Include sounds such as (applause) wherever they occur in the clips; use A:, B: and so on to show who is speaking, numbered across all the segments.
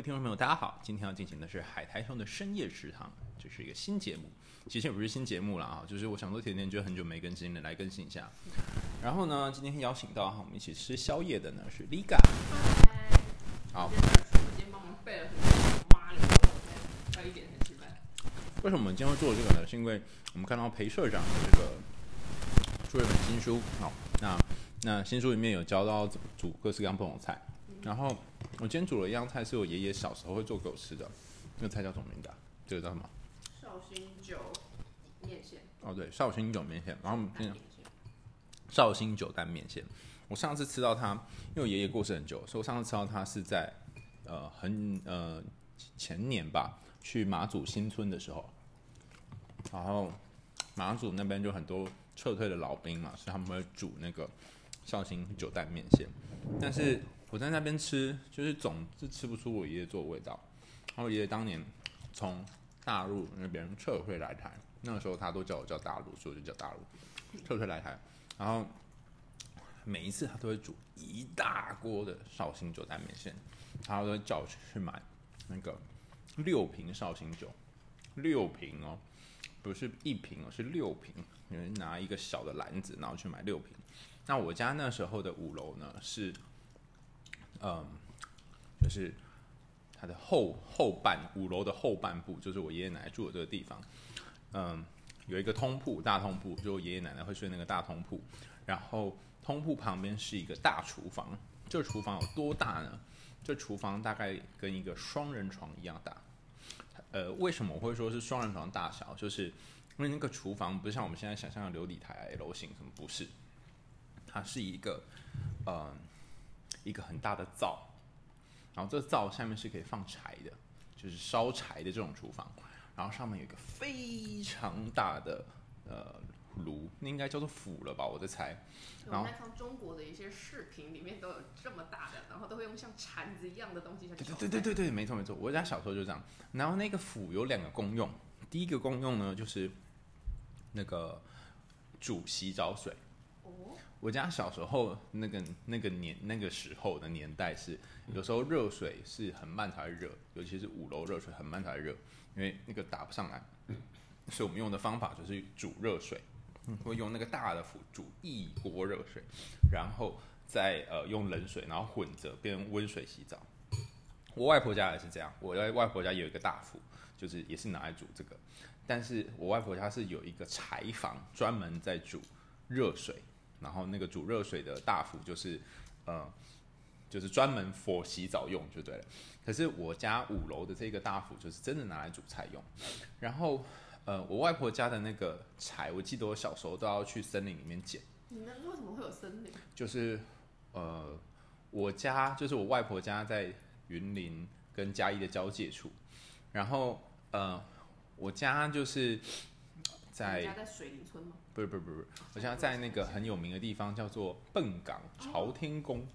A: 位听众朋友，大家好！今天要进行的是海苔兄的深夜食堂，这是一个新节目，其实也不是新节目了啊，就是我想说甜甜就很久没更新了，来更新一下。然后呢，今天邀请到哈，我们一起吃宵夜的呢是 Liga。好。今天帮我们备了很多妈的。为什么我们今天会做这个呢？是因为我们看到裴社长的这个出了一本新书，好，那那新书里面有教到怎么煮各式各样不同的菜。然后我今天煮了一样菜，是我爷爷小时候会做给我吃的。那个菜叫什么名字啊？这个叫什么？绍兴酒面线。哦，对，绍兴酒面线。然后今天绍兴酒蛋面线。我上次吃到它，因为我爷爷过世很久，所以我上次吃到它是在呃很呃前年吧，去马祖新村的时候。然后马祖那边就很多撤退的老兵嘛，所以他们会煮那个绍兴酒蛋面线，但是。我在那边吃，就是总是吃不出我爷爷做的味道。然后我爷爷当年从大陆那边撤回来台，那个时候他都叫我叫大陆，所以我就叫大陆。撤回来台，然后每一次他都会煮一大锅的绍兴酒蛋面线，他都会叫我去买那个六瓶绍兴酒，六瓶哦，不是一瓶哦，是六瓶。有人拿一个小的篮子，然后去买六瓶。那我家那时候的五楼呢是。嗯，就是它的后后半五楼的后半部，就是我爷爷奶奶住的这个地方。嗯，有一个通铺，大通铺，就我爷爷奶奶会睡那个大通铺。然后通铺旁边是一个大厨房，这厨房有多大呢？这厨房大概跟一个双人床一样大。呃，为什么我会说是双人床大小？就是因为那个厨房不像我们现在想象的琉璃台、楼型什么，不是，它是一个嗯。一个很大的灶，然后这个灶下面是可以放柴的，就是烧柴的这种厨房。然后上面有一个非常大的呃炉，那应该叫做釜了吧？我在猜。然后中国的一些视频，里面都有这么大的，然后都会用像铲子一样的东西。对对对对对对，没错没错，我家小时候就这样。然后那个釜有两个功用，第一个功用呢就是那个煮洗澡水。我家小时候那个那个年那个时候的年代是，有时候热水是很慢才热，尤其是五楼热水很慢才热，因为那个打不上来，所以我们用的方法就是煮热水，会用那个大的釜煮一锅热水，然后再呃用冷水，然后混着变成温水洗澡。我外婆家也是这样，我在外婆家有一个大釜，就是也是拿来煮这个，但是我外婆家是有一个柴房，专门在煮热水。然后那个煮热水的大釜就是，呃，就是专门佛洗澡用就对了。可是我家五楼的这个大釜就是真的拿来煮菜用。然后，呃，我外婆家的那个柴，我记得我小时候都要去森林里面捡。你们为什么会有森林？就是，呃，我家就是我外婆家在云林跟嘉义的交界处。然后，呃，我家就是。在，在水林村吗？不是不是不是，我现在在那个很有名的地方叫做笨港朝天宫，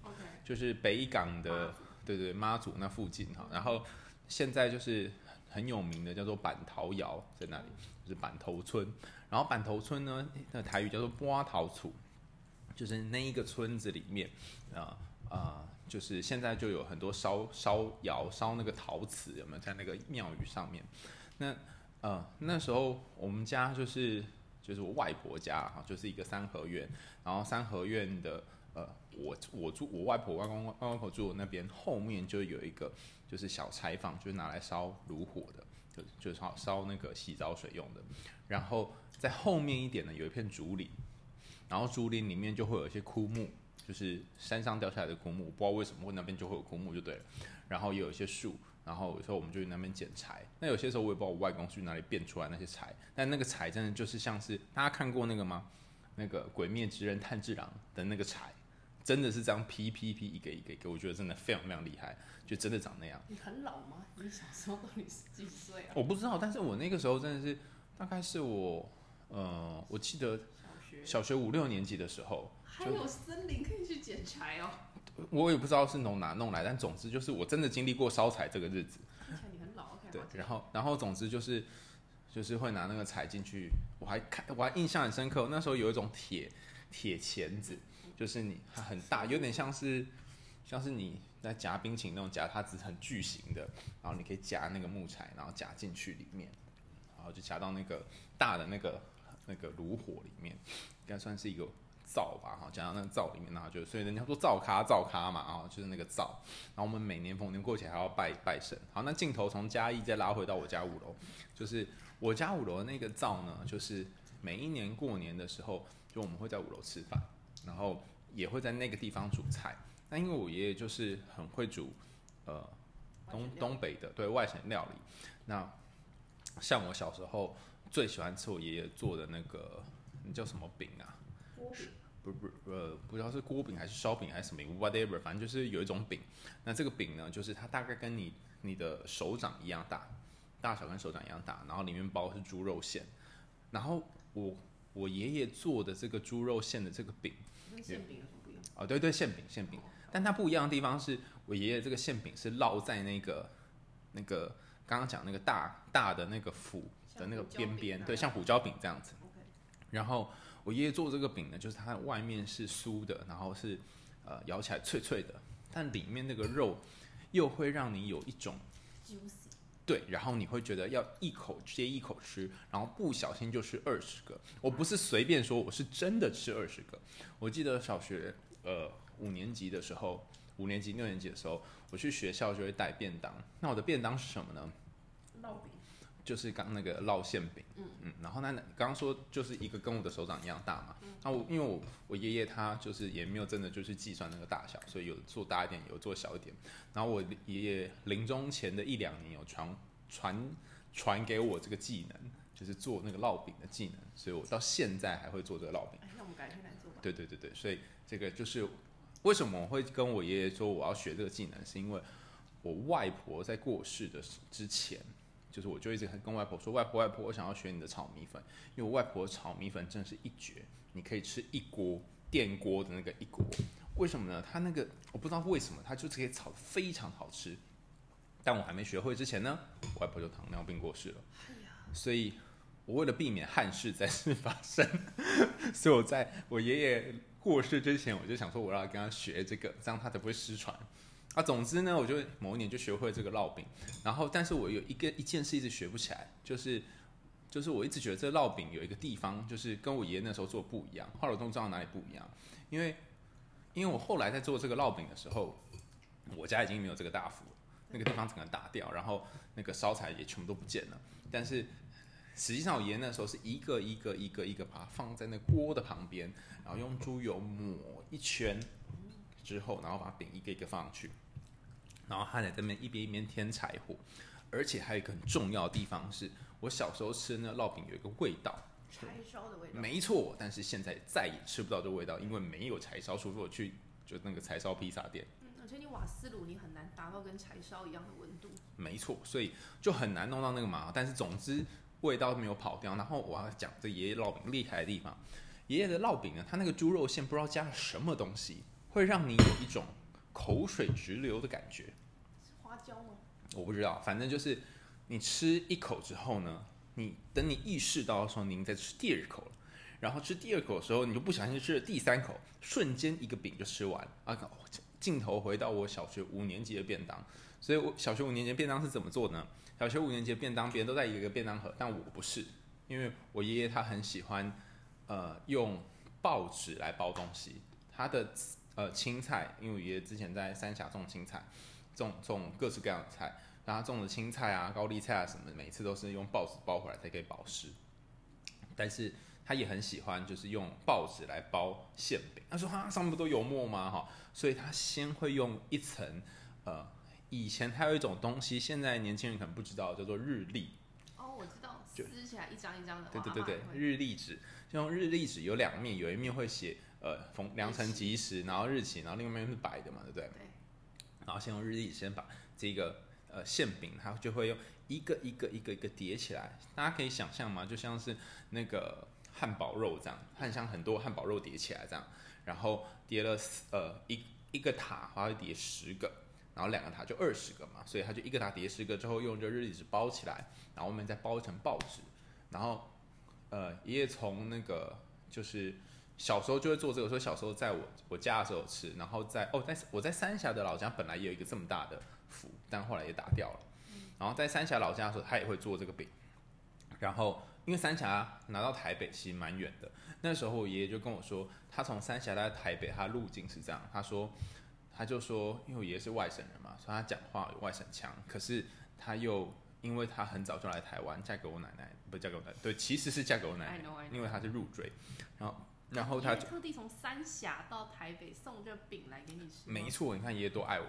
A: 就是北港的，对对妈祖那附近哈。然后现在就是很有名的叫做板头窑在那里，就是板头村。然后板头村呢，那台语叫做波桃厝，就是那一个村子里面啊啊，就是现在就有很多烧烧窑烧那个陶瓷，有没有在那个庙宇上面？那呃，那时候我们家就是就是我外婆家哈，就是一个三合院，然后三合院的呃，我我住我外婆外公外外婆住的那边后面就有一个就是小柴房，就是拿来烧炉火的，就就是烧烧那个洗澡水用的。然后在后面一点呢，有一片竹林，然后竹林里面就会有一些枯木，就是山上掉下来的枯木，不知道为什么会那边就会有枯木就对了。然后也有一些树。然后有时候我们就去那边捡柴，那有些时候我也不知道我外公去哪里变出来那些柴，但那个柴真的就是像是大家看过那个吗？那个《鬼灭之刃》炭治郎的那个柴，真的是这样劈劈劈一个一个一个，我觉得真的非常非常厉害，就真的长那样。你很老吗？你小时候到底是几岁啊？我不知道，但是我那个时候真的是大概是我，呃，我记得小学五六年级的时候，还有森林可以去捡柴哦。我也不知道是从哪弄来，但总之就是我真的经历过烧柴这个日子。你很老对，然后然后总之就是就是会拿那个柴进去，我还看我还印象很深刻，那时候有一种铁铁钳子，就是你它很大，有点像是像是你在夹冰淇淋那种夹，它只是很巨型的，然后你可以夹那个木材，然后夹进去里面，然后就夹到那个大的那个那个炉火里面，应该算是一个灶吧，哈，讲到那个灶里面，然后就所以人家说灶咖灶咖嘛，啊，就是那个灶。然后我们每年逢年过节还要拜拜神。好，那镜头从嘉义再拉回到我家五楼，就是我家五楼的那个灶呢，就是每一年过年的时候，就我们会在五楼吃饭，然后也会在那个地方煮菜。那因为我爷爷就是很会煮，呃，东东北的对外省料理。那像我小时候最喜欢吃我爷爷做的那个，那叫什么饼啊？锅饼？不不呃，不知道是锅饼还是烧饼还是什么，whatever，反正就是有一种饼。那这个饼呢，就是它大概跟你你的手掌一样大，大小跟手掌一样大，然后里面包的是猪肉馅。然后我我爷爷做的这个猪肉馅的这个饼，
B: 跟馅饼有什么不一样？
A: 哦，对对，馅饼馅饼。但它不一样的地方是，我爷爷这个馅饼是烙在那个那个刚刚讲那个大大的那个釜的那个边边，对，像胡椒饼这样子。然后我爷爷做这个饼呢，就是它外面是酥的，然后是呃咬起来脆脆的，但里面那个肉又会让你有一种
B: juicy，
A: 对，然后你会觉得要一口接一口吃，然后不小心就吃二十个。我不是随便说，我是真的吃二十个。我记得小学呃。五年级的时候，五年级、六年级的时候，我去学校就会带便当。那我的便当是什么呢？
B: 烙饼，
A: 就是刚那个烙馅饼。嗯嗯。然后那，刚刚说就是一个跟我的手掌一样大嘛。那我因为我我爷爷他就是也没有真的就是计算那个大小，所以有做大一点，有做小一点。然后我爷爷临终前的一两年有传传传给我这个技能，就是做那个烙饼的技能，所以我到现在还会做这个烙饼。
B: 哎，那我们改天来做吧。
A: 对对对对，所以这个就是。为什么我会跟我爷爷说我要学这个技能？是因为我外婆在过世的之前，就是我就一直跟外婆说：“外婆，外婆，我想要学你的炒米粉，因为我外婆炒米粉真的是一绝，你可以吃一锅电锅的那个一锅。为什么呢？它那个我不知道为什么，它就是可以炒得非常好吃。但我还没学会之前呢，我外婆就糖尿病过世了。所以我为了避免憾事再次发生，(laughs) 所以我在我爷爷。过世之前，我就想说我要跟他学这个，这样他才不会失传。啊，总之呢，我就某一年就学会这个烙饼。然后，但是我有一个一件事一直学不起来，就是就是我一直觉得这烙饼有一个地方，就是跟我爷爷那时候做不一样。后来我都不知道哪里不一样，因为因为我后来在做这个烙饼的时候，我家已经没有这个大釜，那个地方整个打掉，然后那个烧柴也全部都不见了。但是实际上我爷爷那时候是一个一个一个一个把它放在那锅的旁边。然后用猪油抹一圈之后，然后把饼一个一个放上去，然后他在这边一边一边添柴火，而且还有一个很重要的地方是，我小时候吃的那个烙饼有一个味道，
B: 柴烧的味道。
A: 没错，但是现在再也吃不到这味道，因为没有柴烧，除非我去就那个柴烧披萨店。
B: 嗯，而且你瓦斯炉你很难达到跟柴烧一样的温度。
A: 没错，所以就很难弄到那个嘛。但是总之味道没有跑掉。然后我要讲这爷爷烙饼厉害的地方。爷爷的烙饼呢，他那个猪肉馅不知道加了什么东西，会让你有一种口水直流的感
B: 觉。
A: 我不知道，反正就是你吃一口之后呢，你等你意识到的时候，你在吃第二口了。然后吃第二口的时候，你就不小心吃了第三口，瞬间一个饼就吃完。啊，镜头回到我小学五年级的便当，所以我小学五年级便当是怎么做呢？小学五年级便当，别人都在一个便当盒，但我不是，因为我爷爷他很喜欢。呃，用报纸来包东西。他的呃青菜，因为我爷爷之前在三峡种青菜，种种各式各样的菜，然后他种的青菜啊、高丽菜啊什么，每次都是用报纸包回来才可以保湿。但是他也很喜欢，就是用报纸来包馅饼。他说：“哈，上面不都油墨吗？哈，所以他先会用一层。呃，以前还有一种东西，现在年轻人可能不知道，叫做日历。
B: 哦，我知道，撕起来一张一张的。
A: 对对对对，日历纸。就用日历纸有两面，有一面会写呃逢良辰吉时，然后日期，然后另外一面是白的嘛，对不对？对。然后先用日历先把这个呃馅饼，它就会用一个一个一个一个叠起来。大家可以想象吗？就像是那个汉堡肉这样，很像很多汉堡肉叠起来这样，然后叠了呃一一个塔，它会叠十个，然后两个塔就二十个嘛，所以它就一个塔叠十个之后，用这日历纸包起来，然后外面再包一层报纸，然后。呃，爷爷从那个就是小时候就会做这个，说小时候在我我家的时候吃，然后在哦，在我在三峡的老家本来也有一个这么大的釜，但后来也打掉了。然后在三峡老家的时候，他也会做这个饼。然后因为三峡拿到台北其实蛮远的，那时候我爷爷就跟我说，他从三峡来台北，他路径是这样。他说，他就说，因为我爷爷是外省人嘛，所以他讲话有外省腔。可是他又因为他很早就来台湾，嫁给我奶奶，不嫁给我奶奶，对，其实是嫁给我奶奶，因为他是入赘。然后。然后他
B: 特地从三峡到台北送这饼来给你吃。
A: 没错，你看爷爷多爱我。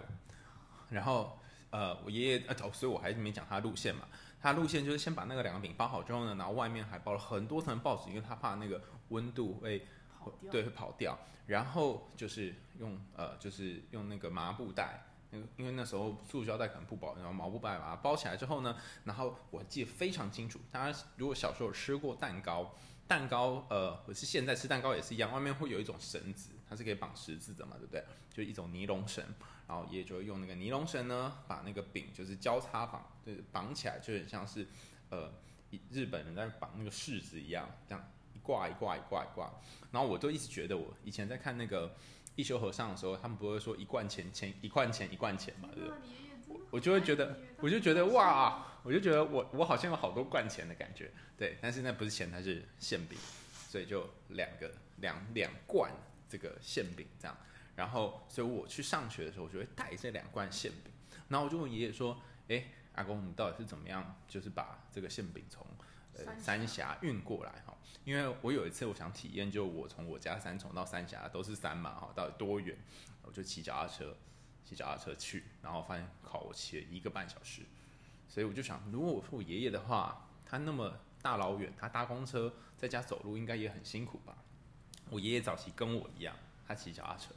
A: 然后，呃，我爷爷呃，所以我还是没讲他路线嘛。他路线就是先把那个两个饼包好之后呢，然后外面还包了很多层报纸，因为他怕那个温度会
B: 跑掉，
A: 对，会跑掉。然后就是用呃，就是用那个麻布袋，那个因为那时候塑胶袋可能不保，然后麻布袋把它包起来之后呢，然后我记得非常清楚。大家如果小时候吃过蛋糕。蛋糕，呃，我是现在吃蛋糕也是一样，外面会有一种绳子，它是可以绑十字的嘛，对不对？就一种尼龙绳，然后爷爷就会用那个尼龙绳呢，把那个饼就是交叉绑，就是绑起来，就很像是，呃，日本人在绑那个柿子一样，这样一挂一挂一挂一挂。然后我都一直觉得，我以前在看那个一休和尚的时候，他们不会说一贯钱钱一贯钱一贯钱嘛，对不对？我就会觉得，我就觉得哇，我就觉得我我好像有好多罐钱的感觉，对，但是那不是钱，它是馅饼，所以就两个两两罐这个馅饼这样，然后所以我去上学的时候，我就会带这两罐馅饼，然后我就问爷爷说，哎，阿公，你到底是怎么样，就是把这个馅饼从呃三峡运过来哈？因为我有一次我想体验，就我从我家三重到三峡都是山嘛哈，到底多远，我就骑脚踏车。骑脚踏车去，然后发现靠，我骑了一个半小时，所以我就想，如果我是我爷爷的话，他那么大老远，他搭公车在家走路应该也很辛苦吧？我爷爷早期跟我一样，他骑脚踏车，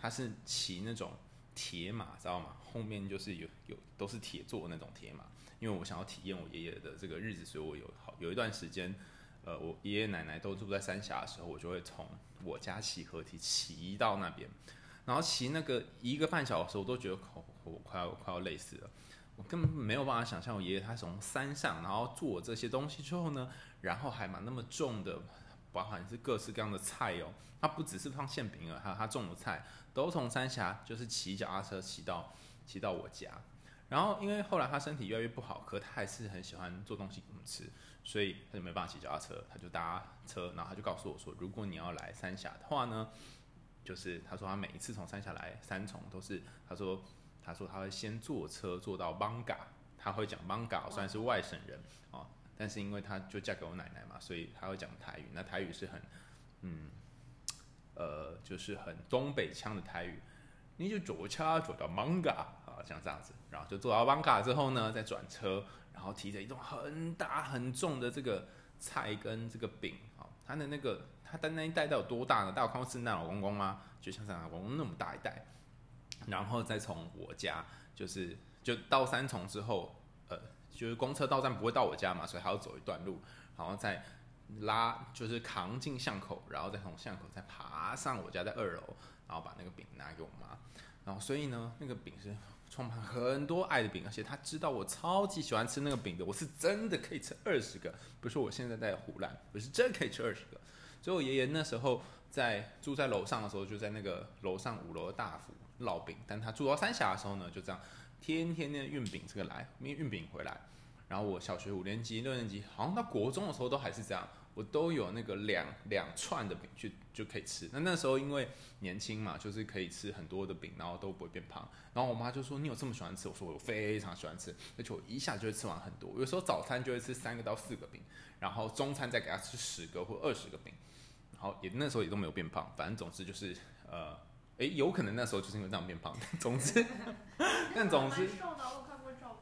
A: 他是骑那种铁马，知道吗？后面就是有有都是铁做的那种铁马，因为我想要体验我爷爷的这个日子，所以我有好有一段时间，呃，我爷爷奶奶都住在三峡的时候，我就会从我家骑河堤骑到那边。然后骑那个一个半小时，我都觉得我快要快要累死了，我根本没有办法想象我爷爷他从山上，然后做这些东西之后呢，然后还把那么重的，包含是各式各样的菜哦，他不只是放馅饼了，还有他种的菜都从三峡就是骑脚踏车骑到骑到我家，然后因为后来他身体越来越不好，可他还是很喜欢做东西给我们吃，所以他就没办法骑脚踏车，他就搭车，然后他就告诉我说，如果你要来三峡的话呢。就是他说他每一次从山下来三重都是他说他说他会先坐车坐到艋舺，他会讲艋舺，虽然是外省人哦，但是因为他就嫁给我奶奶嘛，所以他会讲台语。那台语是很嗯呃就是很东北腔的台语，你就左车左到艋舺啊，像这样子，然后就坐到艋舺之后呢，再转车，然后提着一种很大很重的这个菜跟这个饼啊，他的那个。他的那一袋袋有多大呢？大家看过圣诞老公公吗？就像圣诞老公公那么大一袋，然后再从我家，就是就到三重之后，呃，就是公车到站不会到我家嘛，所以还要走一段路，然后再拉，就是扛进巷口，然后再从巷口再爬上我家在二楼，然后把那个饼拿给我妈，然后所以呢，那个饼是充满很多爱的饼，而且他知道我超级喜欢吃那个饼的，我是真的可以吃二十个，不是我现在在湖南，我是真的可以吃二十个。所以我爷爷那时候在住在楼上的时候，就在那个楼上五楼的大福烙饼。但他住到三峡的时候呢，就这样天天天运饼这个来，运运饼回来。然后我小学五年级、六年级，好像到国中的时候都还是这样，我都有那个两两串的饼去就可以吃。那那时候因为年轻嘛，就是可以吃很多的饼，然后都不会变胖。然后我妈就说：“你有这么喜欢吃？”我说：“我非常喜欢吃，而且我一下就会吃完很多。有时候早餐就会吃三个到四个饼，然后中餐再给她吃十个或二十个饼。”好，也那时候也都没有变胖，反正总之就是，呃，诶、欸，有可能那时候就是因为这样变胖。(laughs) 总之，但总之，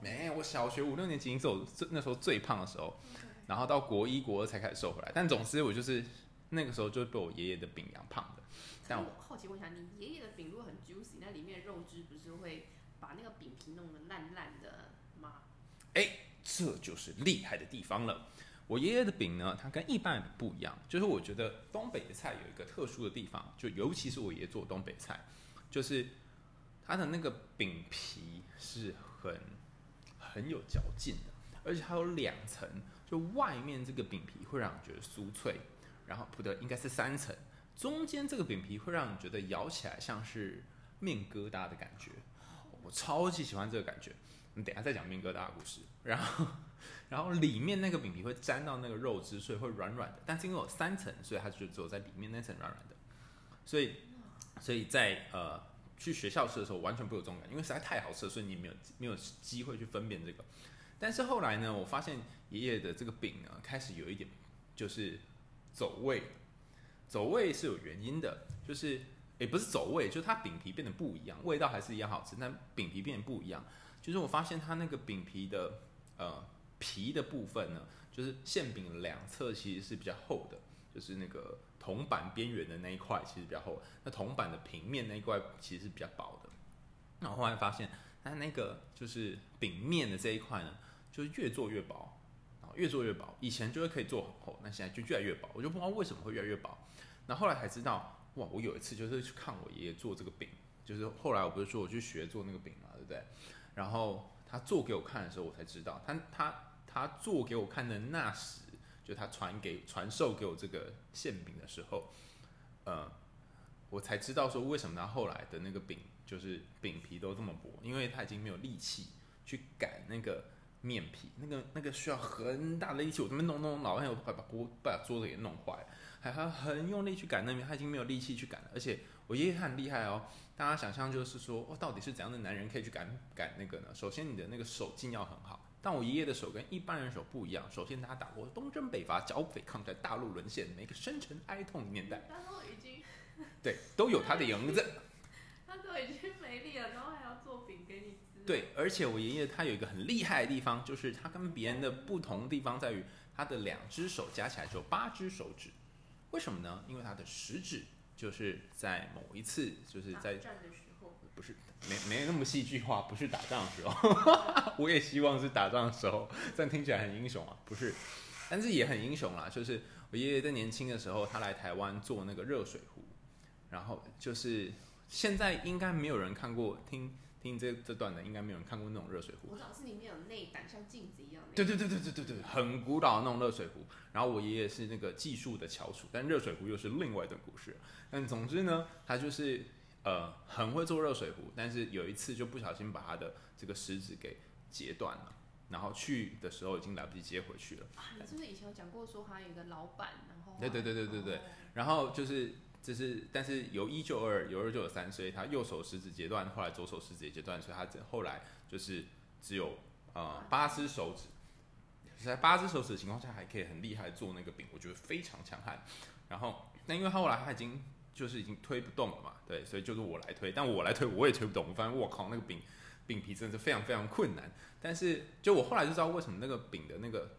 A: 没，我小学五六年级是我最那时候最胖的时候，然后到国一国二才开始瘦回来。但总之，我就是那个时候就被我爷爷的饼养胖的。但我
B: 好奇问一下，你爷爷的饼如果很 juicy，那里面的肉汁不是会把那个饼皮弄得烂烂的吗？
A: 哎、欸，这就是厉害的地方了。我爷爷的饼呢，它跟一般的不一样，就是我觉得东北的菜有一个特殊的地方，就尤其是我爷爷做东北菜，就是它的那个饼皮是很很有嚼劲的，而且它有两层，就外面这个饼皮会让你觉得酥脆，然后不对，应该是三层，中间这个饼皮会让你觉得咬起来像是面疙瘩的感觉，我超级喜欢这个感觉。你等下再讲面疙瘩的故事。然后，然后里面那个饼皮会沾到那个肉汁，所以会软软的。但是因为有三层，所以它就只有在里面那层软软的。所以，所以在呃去学校吃的时候完全不有这种感觉，因为实在太好吃了，所以你没有没有机会去分辨这个。但是后来呢，我发现爷爷的这个饼呢，开始有一点就是走味。走味是有原因的，就是也不是走味，就是它饼皮变得不一样，味道还是一样好吃，但饼皮变得不一样。就是我发现它那个饼皮的呃皮的部分呢，就是馅饼两侧其实是比较厚的，就是那个铜板边缘的那一块其实比较厚，那铜板的平面那一块其实是比较薄的。那我后来发现它那个就是饼面的这一块呢，就是越做越薄，越做越薄。以前就会可以做很厚，那现在就越来越薄。我就不知道为什么会越来越薄。那后来才知道，哇！我有一次就是去看我爷爷做这个饼，就是后来我不是说我去学做那个饼嘛，对不对？然后他做给我看的时候，我才知道，他他他做给我看的那时，就他传给传授给我这个馅饼的时候，呃，我才知道说为什么他后来的那个饼就是饼皮都这么薄，因为他已经没有力气去擀那个面皮，那个那个需要很大的力气，我这边弄弄老半天，我快把锅把桌子给弄坏了。还很用力去擀那边，他已经没有力气去擀了。而且我爷爷很厉害哦，大家想象就是说，哦，到底是怎样的男人可以去擀擀那个呢？首先你的那个手劲要很好，但我爷爷的手跟一般人手不一样。首先他打过东征北伐，剿匪抗战，大陆沦陷，每个深沉哀痛的年代，
B: 他都已经
A: 对都有他的影子。
B: 他都已经没力了，
A: 对，而且我爷爷他有一个很厉害的地方，就是他跟别人的不同的地方在于，他的两只手加起来只有八只手指。为什么呢？因为他的食指就是在某一次，就是在
B: 战的时候，
A: 不是没没那么戏剧化，不是打仗的时候。(laughs) 我也希望是打仗的时候，这样听起来很英雄啊，不是，但是也很英雄啦。就是我爷爷在年轻的时候，他来台湾做那个热水壶，然后就是现在应该没有人看过，听听这这段的，应该没有人看过那种热水壶。
B: 我知道是里面有内胆，像镜子一样。
A: 对对对对对对对，很古老的那种热水壶。然后我爷爷是那个技术的翘楚，但热水壶又是另外一段故事。但总之呢，他就是呃很会做热水壶，但是有一次就不小心把他的这个食指给截断了，然后去的时候已经来不及接回去了。
B: 啊，你是不是以前有讲过说他有一个老板，然后
A: 对对对对对对，然后就是就是，但是由一就二，由二就有三，所以他右手食指截断，后来左手食指也截断，所以他这后来就是只有呃八只手指。在八只手指的情况下，还可以很厉害做那个饼，我觉得非常强悍。然后，那因为后来他已经就是已经推不动了嘛，对，所以就是我来推。但我来推，我也推不动。我发现我靠，那个饼饼皮真的是非常非常困难。但是，就我后来就知道为什么那个饼的那个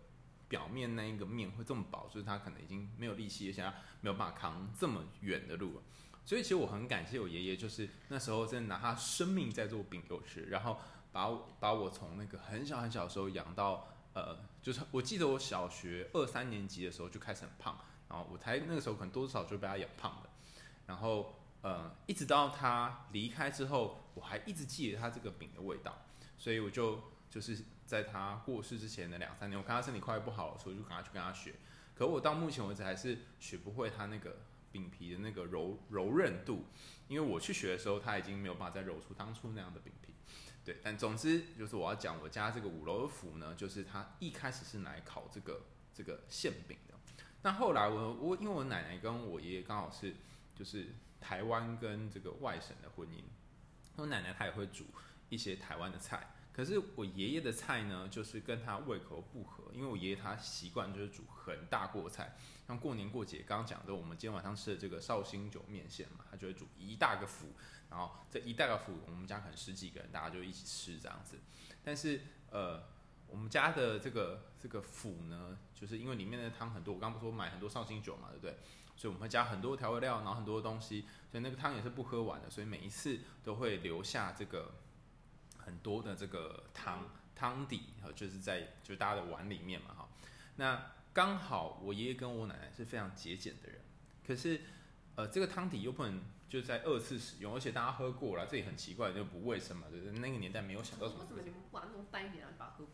A: 表面那一个面会这么薄，就是他可能已经没有力气，也想要没有办法扛这么远的路了。所以，其实我很感谢我爷爷，就是那时候真的拿他生命在做饼给我吃，然后把我把我从那个很小很小的时候养到。呃，就是我记得我小学二三年级的时候就开始很胖，然后我才那个时候可能多少就被他养胖了，然后呃，一直到他离开之后，我还一直记得他这个饼的味道，所以我就就是在他过世之前的两三年，我看他身体快不好了，所以就赶快去跟他学，可我到目前为止还是学不会他那个饼皮的那个柔柔韧度，因为我去学的时候他已经没有办法再揉出当初那样的饼皮。对，但总之就是我要讲我家这个五楼的府呢，就是他一开始是来烤这个这个馅饼的。但后来我我因为我奶奶跟我爷爷刚好是就是台湾跟这个外省的婚姻，我奶奶她也会煮一些台湾的菜，可是我爷爷的菜呢，就是跟他胃口不合，因为我爷爷他习惯就是煮很大锅菜，像过年过节刚刚讲的我们今天晚上吃的这个绍兴酒面线嘛，他就会煮一大个釜。然后这一大个釜，我们家可能十几个人，大家就一起吃这样子。但是呃，我们家的这个这个釜呢，就是因为里面的汤很多，我刚不说买很多绍兴酒嘛，对不对？所以我们会加很多调味料，然后很多东西，所以那个汤也是不喝完的。所以每一次都会留下这个很多的这个汤汤底，就是在就大家的碗里面嘛，哈。那刚好我爷爷跟我奶奶是非常节俭的人，可是。呃，这个汤底又不能就在二次使用，而且大家喝过了，这也很奇怪，就不卫生嘛，就是？那个年代没有想到什么。
B: 为什么你不把它弄翻一点，然后把它喝？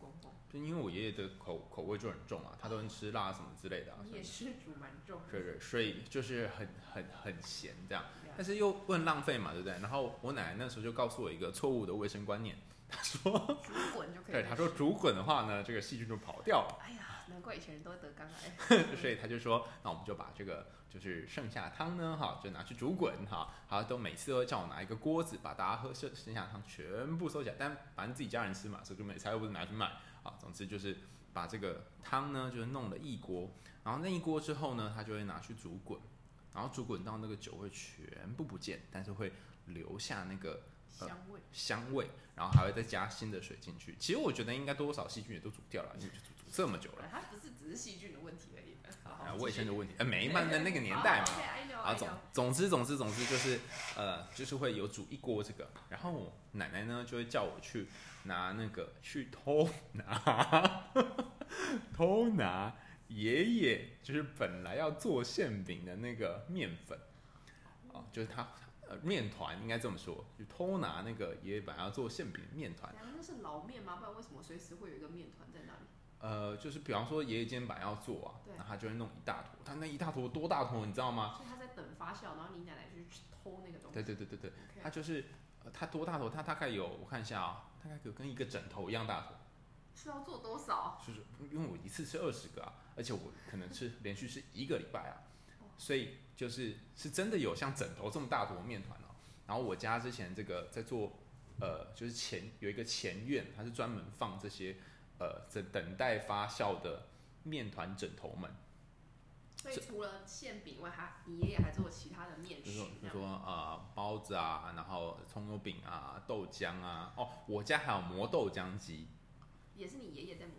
A: 就因为我爷爷的口口味就很重啊，他都能吃辣什么之类的、啊。
B: 你也是煮蛮重。
A: 对对，所以就是很很很咸这样，但是又不能浪费嘛，对不对？然后我奶奶那时候就告诉我一个错误的卫生观念，她说
B: 煮滚就可以。(laughs)
A: 对，她说煮滚的话呢，这个细菌就跑掉了。
B: 哎呀。难怪以前人都会得肝癌，(laughs)
A: 所以他就说，那我们就把这个就是剩下汤呢，哈，就拿去煮滚，哈，好，都每次都叫我拿一个锅子，把大家喝剩剩下汤全部收起来，但反正自己家人吃嘛，所以就每次又不是拿去卖，啊，总之就是把这个汤呢，就是弄了一锅，然后那一锅之后呢，他就会拿去煮滚，然后煮滚到那个酒会全部不见，但是会留下那个、呃、
B: 香味，
A: 香味，然后还会再加新的水进去。其实我觉得应该多多少细菌也都煮掉了，因为就煮。这么久了，
B: 它不是只是细菌的问题而已，
A: 啊，卫生的问题，呃，每一半的那个年代嘛，(laughs) 啊，总总之总之总之就是，呃，就是会有煮一锅这个，然后我奶奶呢就会叫我去拿那个去偷拿，偷拿爷爷就是本来要做馅饼的那个面粉，啊，就是他呃面团应该这么说，就偷拿那个爷爷本来要做馅饼的面团。
B: 那是老面吗？不然为什么随时会有一个面团在那里？
A: 呃，就是比方说爷爷肩膀要做啊，然后他就会弄一大坨，他那一大坨多大坨，你知道吗？
B: 所以他在等发酵，然后你奶奶去偷那个东西。
A: 对对对对对.他就是，呃，他多大坨？他大概有，我看一下啊，大概有跟一个枕头一样大坨。
B: 是要做多少？
A: 就是因为我一次吃二十个啊，而且我可能吃连续吃一个礼拜啊，(laughs) 所以就是是真的有像枕头这么大坨面团哦。然后我家之前这个在做，呃，就是前有一个前院，它是专门放这些。呃，在等待发酵的面团枕头们。
B: 所以除了馅饼外，还你爷爷还做其他的面食，
A: 比如说呃包子啊，然后葱油饼啊，豆浆啊。哦，我家还有磨豆浆机。
B: 也是你爷爷在磨？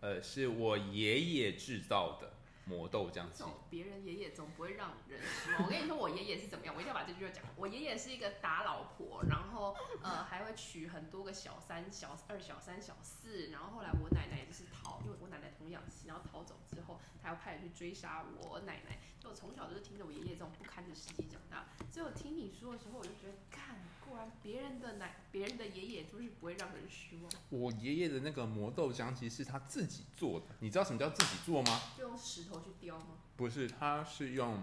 A: 呃，是我爷爷制造的。磨豆这样
B: 子，别人爷爷总不会让人失望。我跟你说，我爷爷是怎么样，我一定要把这句话讲。我爷爷是一个打老婆，然后呃还会娶很多个小三、小二、小三、小四。然后后来我奶奶也就是逃，因为我奶奶童养媳，然后逃走之后，他要派人去追杀我奶奶。就我从小就是听着我爷爷这种不堪的事迹长大。所以我听你说的时候，我就觉得，看，果然别人的奶，别人的爷爷就是不会让人失望。
A: 我爷爷的那个磨豆浆机是他自己做的，你知道什么叫自己做吗？
B: 就用石头。去雕吗？
A: 不是，他是用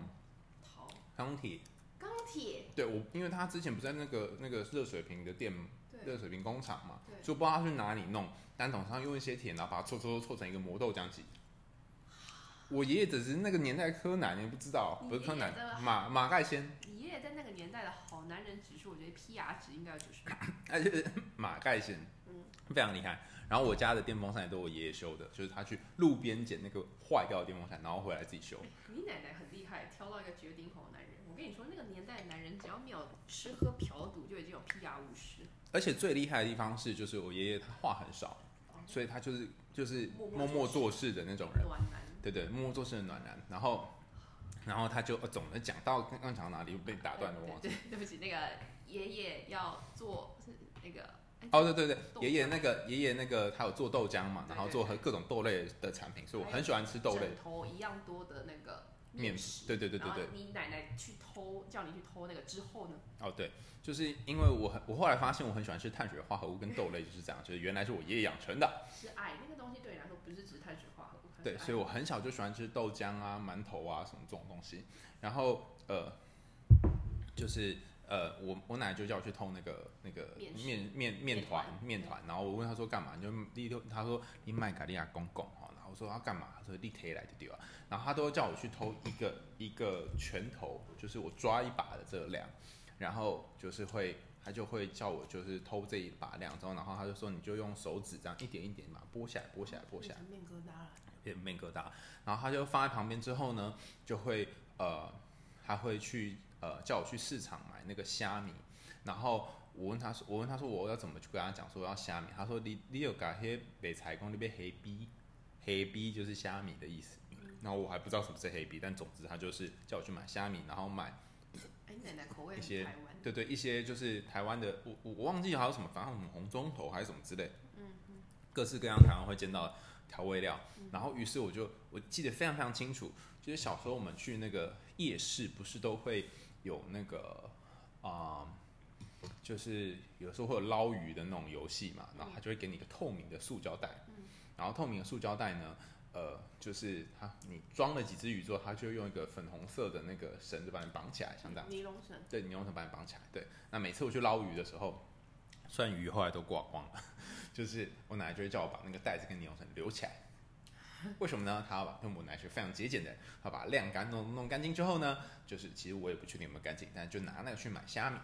A: 钢铁。
B: 钢铁。
A: 对，我，因为他之前不在那个那个热水瓶的店，热水瓶工厂嘛，就不知道他去哪里弄单桶上用一些铁，然后把它搓搓搓成一个磨豆浆机。我爷爷只是那个年代柯南，你不知道，不是柯南，马马盖先。
B: 你爷爷在那个年代的好男人指数，我觉得 PR 值应该有九十。
A: 而 (coughs) 且马盖先，嗯，非常厉害。然后我家的电风扇也都我爷爷修的，就是他去路边捡那个坏掉的电风扇，然后回来自己修。
B: 你奶奶很厉害，挑到一个绝顶好男人。我跟你说，那个年代的男人只要没有吃喝嫖赌，就已经有 PR 五十。
A: 而且最厉害的地方是，就是我爷爷他话很少，嗯，所以他就是就是默默做事的那种人。对对，默默做事的暖男。然后然后他就总的讲到刚刚讲到哪里被打断了，我忘记。
B: 对不起，那个爷爷要做是那个。
A: 哦，对对对，爷爷那个爷爷那个他有做豆浆嘛，然后做和各种豆类的产品，所以我很喜欢吃豆类。
B: 枕头一样多的那个面食，
A: 对对对对对。
B: 你奶奶去偷，叫你去偷那个之后呢？
A: 哦，对，就是因为我很，我后来发现我很喜欢吃碳水化合物跟豆类，就是这样，就是原来是我爷爷养成的。
B: 是爱那个东西对你来说不是只是碳水化合物。
A: 对，所以我很小就喜欢吃豆浆啊、馒头啊什么这种东西，然后呃，就是。呃，我我奶奶就叫我去偷那个那个面面面团面团，然后我问他说干嘛，就立他说你买卡利亚公公哈，然后我说要干嘛，他说立铁来的丢啊？然后他都叫我去偷一个一个拳头，就是我抓一把的这个量，然后就是会他就会叫我就是偷这一把量之后，然后他就说你就用手指这样一点一点嘛剥下来剥下来剥下来，
B: 面疙瘩了，
A: 变面疙瘩，然后他就放在旁边之后呢，就会呃他会去。呃，叫我去市场买那个虾米，然后我问他说，我问他说我要怎么去跟他讲说我要虾米，他说你你有搞些北采工那边黑逼，黑逼就是虾米的意思，然后我还不知道什么是黑逼，但总之他就是叫我去买虾米，然
B: 后买，
A: 一些，对对，一些就是台湾的，我我我忘记还有什么，反正什么红中头还是什么之类，嗯嗯，各式各样台湾会见到调味料。然后于是我就我记得非常非常清楚，就是小时候我们去那个夜市，不是都会有那个啊、呃，就是有时候会有捞鱼的那种游戏嘛，然后他就会给你一个透明的塑胶袋，然后透明的塑胶袋呢。呃，就是它，你装了几只鱼之后，它就用一个粉红色的那个绳子把你绑起来，像这样。尼龙绳。对，尼龙绳把你绑起来。对，那每次我去捞鱼的时候，虽然鱼后来都挂光了，(laughs) 就是我奶奶就会叫我把那个袋子跟尼龙绳留起来。为什么呢？他要把，因为我奶奶是非常节俭的，她把它晾干，弄弄干净之后呢，就是其实我也不确定有没有干净，但是就拿那个去买虾米。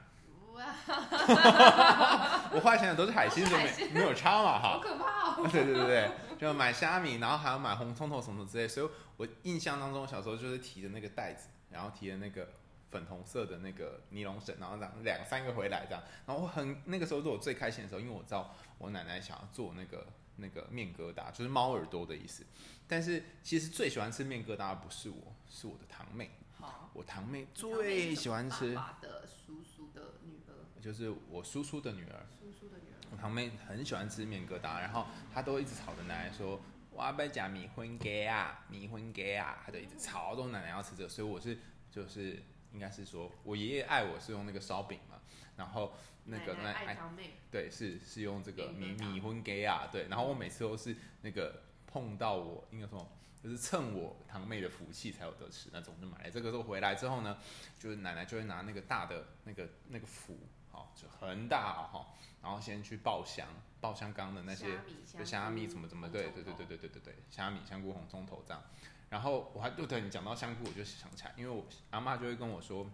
A: 哇 (laughs) 我后来想想都是海鲜，就没没有差嘛，哈。
B: 好可怕哦！
A: 对对对对，就买虾米，然后还要买红葱头什么之类，所以我印象当中小时候就是提着那个袋子，然后提着那个粉红色的那个尼龙绳，然后这样两三个回来这样，然后我很那个时候是我最开心的时候，因为我知道我奶奶想要做那个那个面疙瘩，就是猫耳朵的意思。但是其实最喜欢吃面疙瘩的不是我，是我的堂妹。好，我堂妹最喜欢吃。的叔叔的女儿就是我叔叔的女儿，
B: 叔叔的女儿，
A: 我堂妹很喜欢吃面疙瘩，然后她都一直吵着奶奶说，我要不要加米粉给啊，米粉给啊，她就一直吵着奶奶要吃这个，所以我是就是应该是说我爷爷爱我是用那个烧饼嘛，然后那个奶奶爱堂妹，对，是是用这个米米粉给啊，对，然后我每次都是那个碰到我应该说就是蹭我堂妹的福气才有得吃那种，就买来这个时候回来之后呢，就是奶奶就会拿那个大的那个那个釜。哦，就很大哈，然后先去爆香，爆香刚的那些，就虾米怎么怎么，对对对对对对对对，虾米香菇红葱头这样，然后我还对对，你讲到香菇，我就想起来，因为我阿妈就会跟我说，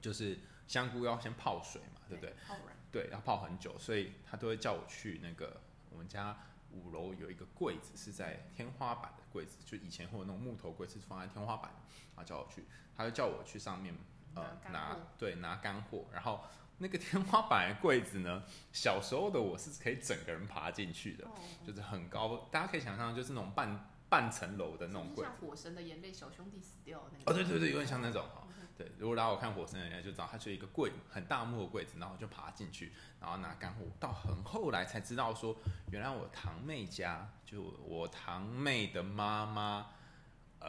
A: 就是香菇要先泡水嘛，对不对？泡软。对，要泡很久，所以她都会叫我去那个我们家五楼有一个柜子是在天花板的柜子，就以前会有那种木头柜子放在天花板，然后叫我去，她就叫我去上面呃拿对拿干货，然后。那个天花板的柜子呢？小时候的我是可以整个人爬进去的，就是很高，大家可以想象，就是那种半半层楼的那种柜子。
B: 像火神的眼泪，小兄弟死掉那个。
A: 哦，对对对，有点像那种哈。对，如果大家有看火神的眼泪，就知道它是一个柜，很大木的柜子，然后就爬进去，然后拿干货。到很后来才知道说，原来我堂妹家，就我堂妹的妈妈，呃，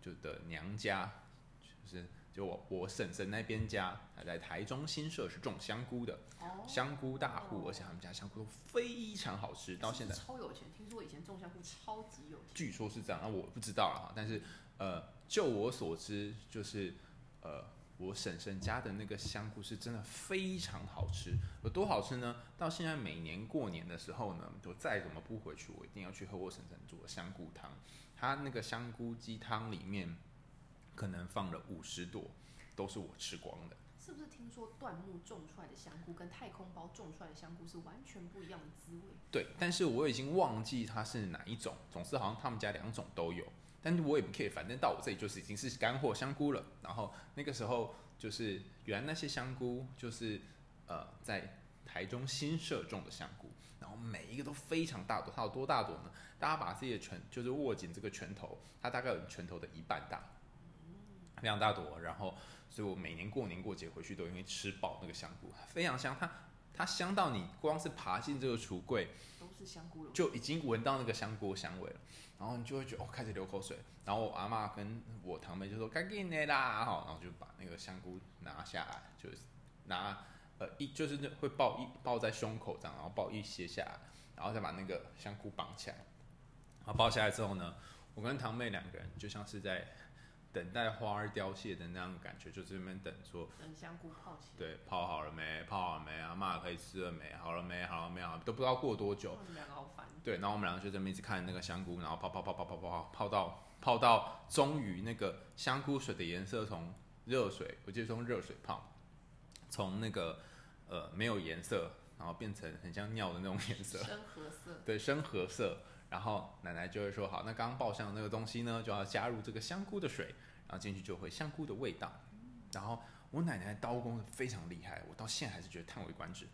A: 就的娘家，就是。就我我婶婶那边家，他在台中新社是种香菇的，哦、香菇大户，而且他们家香菇都非常好吃，到现在
B: 超有钱。听说以前种香菇超级有钱，
A: 据说是这样，那我不知道了哈。但是呃，就我所知，就是呃，我婶婶家的那个香菇是真的非常好吃，有多好吃呢？到现在每年过年的时候呢，就再怎么不回去，我一定要去喝我婶婶做的香菇汤。他那个香菇鸡汤里面。可能放了五十朵，都是我吃光的。
B: 是不是听说椴木种出来的香菇跟太空包种出来的香菇是完全不一样的滋味？
A: 对，但是我已经忘记它是哪一种，总之好像他们家两种都有。但是我也不 care，反正到我这里就是已经是干货香菇了。然后那个时候就是原来那些香菇就是呃在台中新社种的香菇，然后每一个都非常大朵，它有多大朵呢？大家把自己的拳就是握紧这个拳头，它大概有拳头的一半大。非常大朵，然后，所以我每年过年过节回去都因为吃饱那个香菇，非常香。它它香到你光是爬进这个橱柜，
B: 都是香菇，
A: 就已经闻到那个香菇香味了。然后你就会觉得哦，开始流口水。然后我阿妈跟我堂妹就说：“赶紧的啦！”好，然后就把那个香菇拿下来，就是拿呃一就是会抱一抱在胸口这样，然后抱一些下来，然后再把那个香菇绑起来。然后抱下来之后呢，我跟堂妹两个人就像是在。等待花儿凋谢的那样感觉，就这边等说，
B: 等香菇泡起来。
A: 对，泡好了没？泡好了没？阿妈可以吃了没？好了没？好了没？好，都不知道过多久。
B: 我们两个好烦。
A: 对，然后我们两个就这么一直看那个香菇，然后泡泡泡泡泡泡泡，泡到泡到终于那个香菇水的颜色从热水，我记得从热水泡，从那个呃没有颜色，然后变成很像尿的那种颜色。
B: 深褐色。
A: 对，深褐色。然后奶奶就会说：“好，那刚刚爆香的那个东西呢，就要加入这个香菇的水。”然后进去就会香菇的味道，然后我奶奶刀工非常厉害，我到现在还是觉得叹为观止。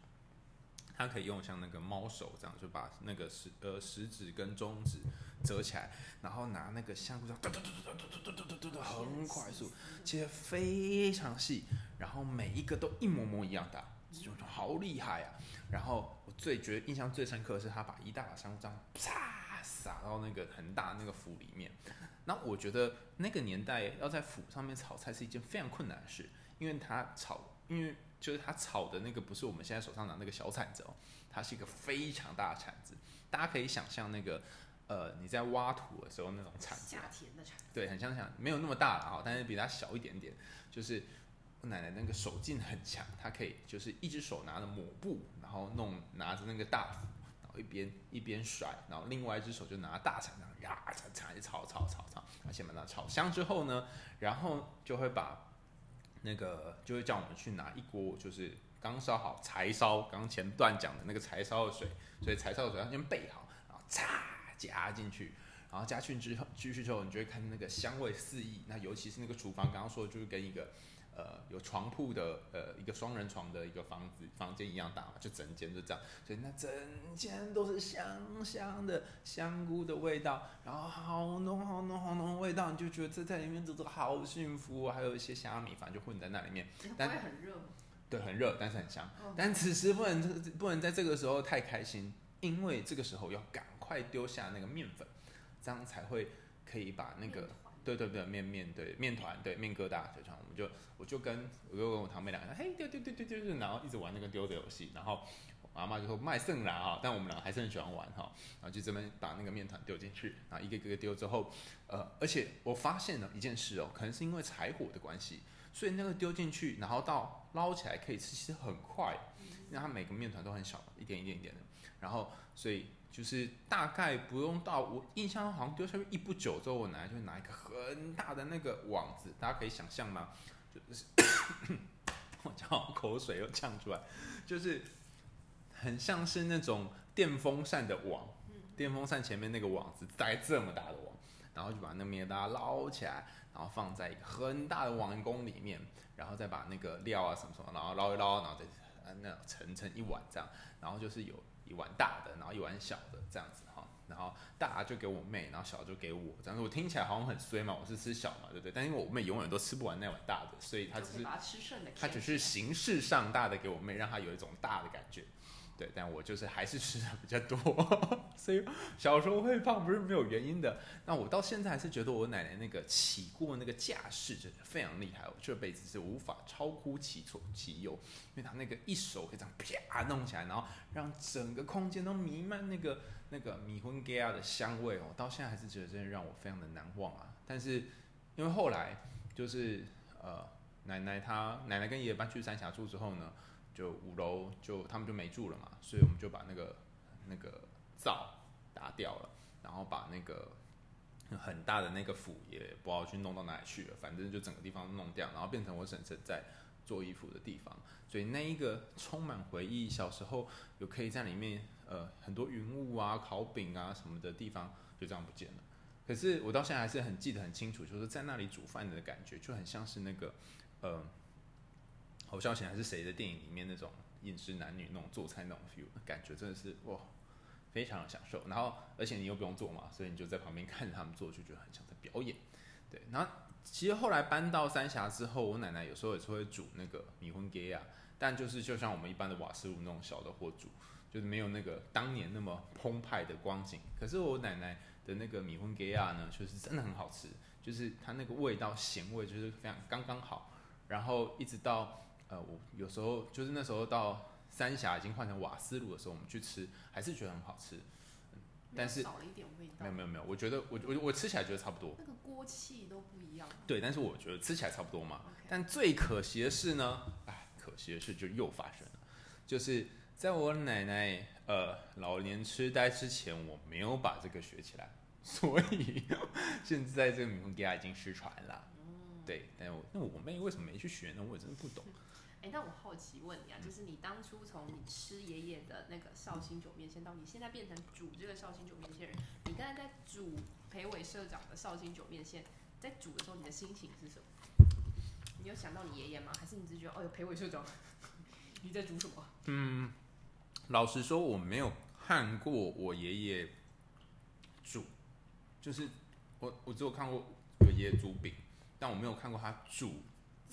A: 她可以用像那个猫手这样，就把那个食呃食指跟中指折起来，然后拿那个香菇这样，嘟嘟嘟嘟嘟嘟嘟嘟嘟，很快速，切非常细，然后每一个都一模模一样大，就好厉害啊！然后我最觉得印象最深刻的是，他把一大把香菇这样啪撒到那个很大的那个釜里面。那我觉得那个年代要在釜上面炒菜是一件非常困难的事，因为它炒，因为就是它炒的那个不是我们现在手上拿那个小铲子哦，它是一个非常大的铲子。大家可以想象那个，呃，你在挖土的时候那种铲子，
B: 下田的铲子，
A: 对，很像像没有那么大了哈，但是比它小一点点。就是我奶奶那个手劲很强，她可以就是一只手拿着抹布，然后弄拿着那个大一边一边甩，然后另外一只手就拿大铲，然后呀，铲铲炒炒炒炒，而且把它炒香之后呢，然后就会把那个就会叫我们去拿一锅，就是刚烧好柴烧，刚前段讲的那个柴烧的水，所以柴烧的水要先备好，然后嚓加进去，然后加进去之后，继续之后，你就会看那个香味四溢。那尤其是那个厨房，刚刚说的就是跟一个。呃，有床铺的，呃，一个双人床的一个房子，房间一样大嘛，就整间就这样，所以那整间都是香香的香菇的味道，然后好浓好浓好浓的味道，你就觉得这在里面真的好幸福，还有一些虾米，反正就混在那里面。但会很热。对，很热，但是很香。哦、但此时不能不能在这个时候太开心，因为这个时候要赶快丢下那个面粉，这样才会可以把那个。对对对，面面对面团对面疙瘩，就这样，我们就我就跟我就跟我堂妹两个人，嘿丢丢丢丢丢，然后一直玩那个丢的游戏，然后妈妈就说卖剩啦哈，但我们两个还是很喜欢玩哈，然后就这边把那个面团丢进去，然后一个一个丢之后，呃，而且我发现了一件事哦，可能是因为柴火的关系，所以那个丢进去，然后到捞起来可以吃，其实很快，因为它每个面团都很小，一点一点一点的，然后所以。就是大概不用到，我印象好像丢下去一不久之后，我奶奶就拿一个很大的那个网子，大家可以想象吗？就是 (coughs) 我讲口水又呛出来，就是很像是那种电风扇的网，电风扇前面那个网子大概这么大的网，然后就把那面大家捞起来，然后放在一个很大的碗公里面，然后再把那个料啊什么什么，然后捞一捞，然后再那盛成一碗这样，然后就是有。一碗大的，然后一碗小的，这样子哈，然后大就给我妹，然后小就给我，这样子我听起来好像很衰嘛，我是吃小嘛，对不对？但因为我妹永远都吃不完那碗大的，所以她只是她只是形式上大的给我妹，让她有一种大的感觉。对，但我就是还是吃的比较多，所以小时候会胖不是没有原因的。那我到现在还是觉得我奶奶那个起锅那个架势真的非常厉害，我这辈子是无法超乎其所其右，因为她那个一手可以这样啪弄起来，然后让整个空间都弥漫那个那个米粉鸡仔的香味哦，到现在还是觉得真的让我非常的难忘啊。但是因为后来就是呃奶奶她奶奶跟爷爷搬去三峡住之后呢。就五楼就他们就没住了嘛，所以我们就把那个那个灶打掉了，然后把那个很大的那个釜也不知道去弄到哪里去了，反正就整个地方弄掉，然后变成我婶婶在做衣服的地方。所以那一个充满回忆，小时候有可以在里面呃很多云雾啊、烤饼啊什么的地方就这样不见了。可是我到现在还是很记得很清楚，就是在那里煮饭的感觉就很像是那个呃。侯孝贤还是谁的电影里面那种饮食男女那种做菜那种 feel 感觉真的是哇，非常的享受。然后而且你又不用做嘛，所以你就在旁边 (laughs) 看着他们做，就觉得很像在表演。对，然后其实后来搬到三峡之后，我奶奶有时候也是会煮那个米粉鸡啊，但就是就像我们一般的瓦斯炉那种小的火煮，就是没有那个当年那么澎湃的光景。可是我奶奶的那个米粉鸡啊呢，就是真的很好吃，就是它那个味道咸味就是非常刚刚好，然后一直到。呃，我有时候就是那时候到三峡已经换成瓦斯炉的时候，我们去吃还是觉得很好吃，但是
B: 少了一点味道。
A: 没有没有没有，我觉得我我我吃起来觉得差不多。
B: 那个锅气都不一样。
A: 对，但是我觉得吃起来差不多嘛。但最可惜的是呢，哎，可惜的事就又发生了，就是在我奶奶呃老年痴呆之前，我没有把这个学起来，(laughs) 所以现在这个米粉鸡已经失传了。嗯，对，但我那我妹为什么没去学呢？我也真的不懂。
B: 哎，那我好奇问你啊，就是你当初从你吃爷爷的那个绍兴酒面线，到你现在变成煮这个绍兴酒面线人，你刚才在煮裴伟社长的绍兴酒面线，在煮的时候，你的心情是什么？你有想到你爷爷吗？还是你只觉得，哦哟，裴伟社长，(laughs) 你在煮什么？
A: 嗯，老实说，我没有看过我爷爷煮，就是我我只有看过我爷爷煮饼，但我没有看过他煮。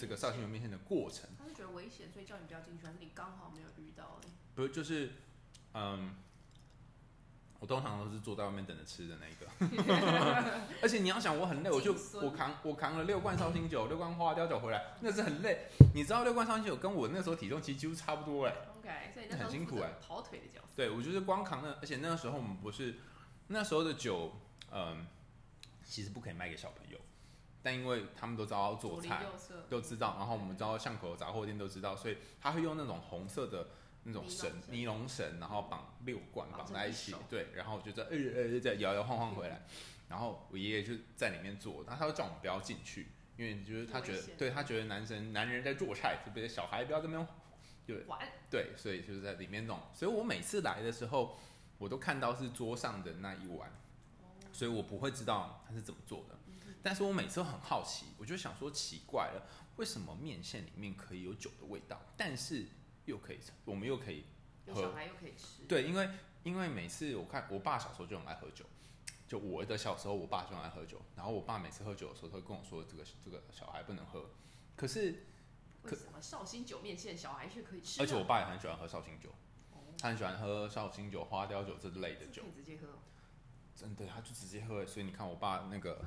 A: 这个绍兴酒面线的过程，
B: 他是觉得危险，所以叫你不要进去，还是你刚好没有遇到？
A: 不是，就是，嗯，我通常都是坐在外面等着吃的那一个。(laughs) 而且你要想，我很累，我就我扛我扛了六罐绍兴酒，六罐花雕酒回来，那是很累。你知道六罐绍兴酒跟我那时候体重其实几乎差不多哎。
B: OK，所以那很辛苦哎，跑腿的角色。
A: 对，我就是光扛那，而且那个时候我们不是那时候的酒，嗯，其实不可以卖给小朋友。但因为他们都知道要做菜，都知道，然后我们知道巷口的杂货店都知道，所以他会用那种红色的那种绳，尼龙绳，然后绑六罐绑在一起，对，然后就在呃呃在摇摇晃晃回来，然后我爷爷就在里面做，他他会叫我们不要进去，因为就是他觉得，对他觉得男生男人在做菜，特别小孩不要这边，对，对，所以就是在里面弄，所以我每次来的时候，我都看到是桌上的那一碗，所以我不会知道他是怎么做的。但是我每次都很好奇，我就想说奇怪了，为什么面线里面可以有酒的味道，但是又可以，我们又可以喝，
B: 小孩又可以吃。
A: 对，因为因为每次我看我爸小时候就很爱喝酒，就我的小时候，我爸就很爱喝酒，然后我爸每次喝酒的时候，他会跟我说这个这个小孩不能喝。可是
B: 为什么绍兴酒面线小孩却可以吃？
A: 而且我爸也很喜欢喝绍兴酒，他很喜欢喝绍兴酒、花雕酒这类的酒。
B: 可以直接喝。
A: 真的，他就直接喝，所以你看我爸那个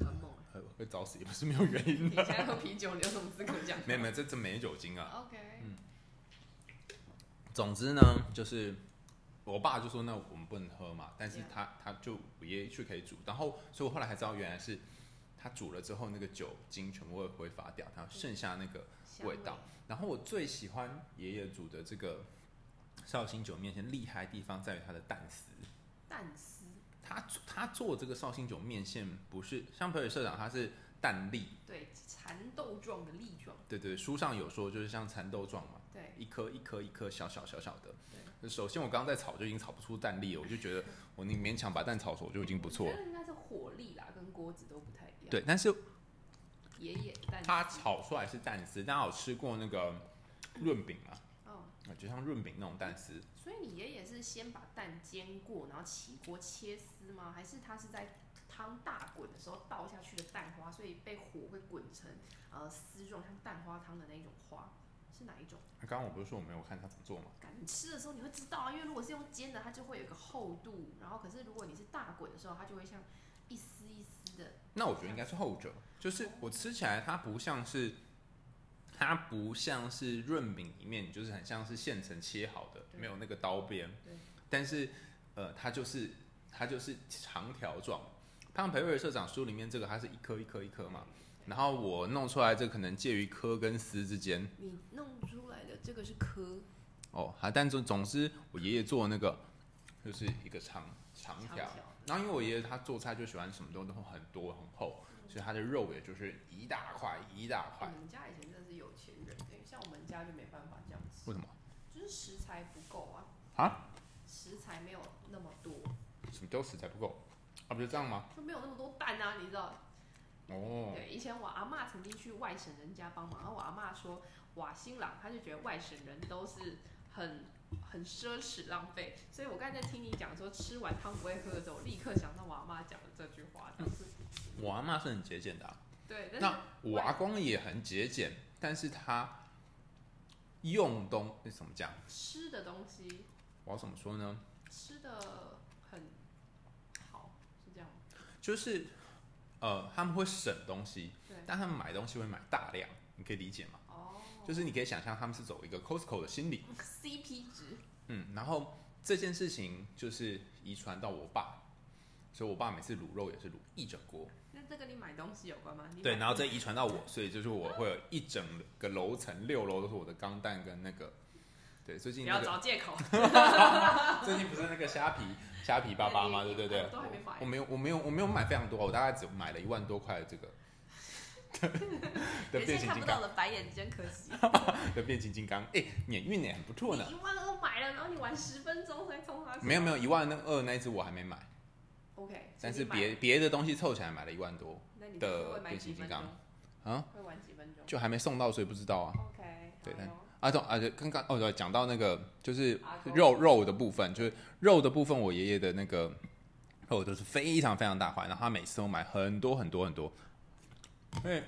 A: 会会早死也不是没有原因的。
B: 你现在喝啤酒，你有什么资格讲？
A: 没有没有，这这没酒精啊。
B: OK。
A: 嗯。总之呢，就是我爸就说那我们不能喝嘛，但是他他就我爷爷去可以煮，然后所以我后来才知道原来是他煮了之后那个酒精全部会挥发掉，他剩下那个味道。然后我最喜欢爷爷煮的这个绍兴酒面线，厉害的地方在于它的蛋丝。
B: 蛋丝。
A: 他他做这个绍兴酒面线不是像培伟社长，他是蛋粒，
B: 对，蚕豆状的粒状，
A: 对对，书上有说就是像蚕豆状嘛，
B: 对，
A: 一颗一颗一颗小小小小的。对，首先我刚刚在炒就已经炒不出蛋粒了，我就觉得我你勉强把蛋炒熟就已经不错了。
B: 应该是火力啦，跟锅子都不太一样。
A: 对，但是
B: 爷爷蛋，
A: 他炒出来是蛋丝，大家有吃过那个润饼吗？就像润饼那种蛋丝，
B: 所以你爷爷是先把蛋煎过，然后起锅切丝吗？还是他是在汤大滚的时候倒下去的蛋花，所以被火会滚成呃丝状，像蛋花汤的那种花，是哪一种？
A: 刚刚我不是说我没有看他怎么做吗？
B: 你吃的时候你会知道啊，因为如果是用煎的，它就会有一个厚度，然后可是如果你是大滚的时候，它就会像一丝一丝的。
A: 那我觉得应该是后者，就是我吃起来它不像是。它不像是润饼里面，就是很像是现成切好的，没有那个刀边。但是，呃，它就是它就是长条状。汤培瑞社长书里面这个，它是一颗一颗一颗嘛。然后我弄出来这可能介于颗跟丝之间。
B: 你弄出来的这个是颗。
A: 哦，好，但总总之，我爷爷做的那个就是一个长长条。然后因为我爷爷他做菜就喜欢什么东西都很多很厚，所以它的肉也就是一大块一大块。
B: 你们家以前真的是有钱人，像我们家就没办法这样吃。
A: 为什么？
B: 就是食材不够啊。
A: 啊？
B: 食材没有那么多。
A: 什么叫食材不够？啊，不就这样吗？
B: 就没有那么多蛋啊，你知道？
A: 哦。
B: 对，以前我阿妈曾经去外省人家帮忙，然后我阿妈说，哇，新郎他就觉得外省人都是很。很奢侈浪费，所以我刚才在听你讲说吃完汤不会喝的时候，我立刻想到我阿妈讲的这句话。嗯、
A: 我阿妈是很节俭的、啊，
B: 对。
A: 那我阿公也很节俭，但是他用东那怎么讲？
B: 吃的东西，
A: 我要怎么说呢？
B: 吃的很好，是这样。
A: 就是呃，他们会省东西，但他们买东西会买大量，你可以理解吗？哦就是你可以想象他们是走一个 Costco 的心理，(laughs)
B: CP 值。
A: 嗯，然后这件事情就是遗传到我爸，所以我爸每次卤肉也是卤一整锅。
B: 那这跟你买东西有关吗？
A: 对，然后再遗传到我，所以就是我会有一整个楼层，六楼都是我的钢蛋跟那个。对，最近、那个、
B: 不要找借口。(laughs)
A: 最近不是那个虾皮虾皮爸爸吗？对对对。我没有，我没有，我没有买非常多，我大概只买了一万多块的这个。(laughs) 的变形金刚
B: 的白眼真可惜。(laughs)
A: 的变形金刚，哎、欸，免运也很不错呢。
B: 一万二买了，然后你玩十分钟才充它。
A: 没有没有，一万二那一只我还没买。
B: OK。
A: 但是别别的东西凑起来买了一万多的变形金刚。啊？
B: 会玩几分钟？
A: 就还没送到，所以不知道啊。
B: OK。
A: 对，但阿总啊，刚刚哦对，讲到那个就是肉肉的部分，就是肉的部分，我爷爷的那个肉都是非常非常大块，然后他每次都买很多很多很多。因为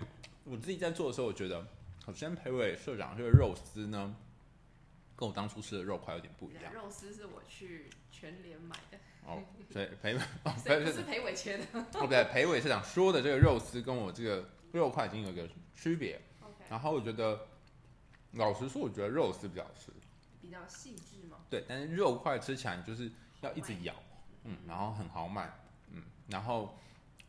A: 我自己在做的时候，我觉得，首先培伟社长这个肉丝呢，跟我当初吃的肉块有点不一样。
B: 肉丝是我去全联买的。
A: 哦，所以 (laughs) 裴哦，
B: 谁不是裴伟切的？(laughs)
A: 哦，不对，裴伟社长说的这个肉丝跟我这个肉块已经有一个区别。
B: Okay.
A: 然后我觉得，老实说，我觉得肉丝比较好吃，
B: 比较细致嘛。
A: 对，但是肉块吃起来就是要一直咬，嗯，然后很豪迈，嗯，然后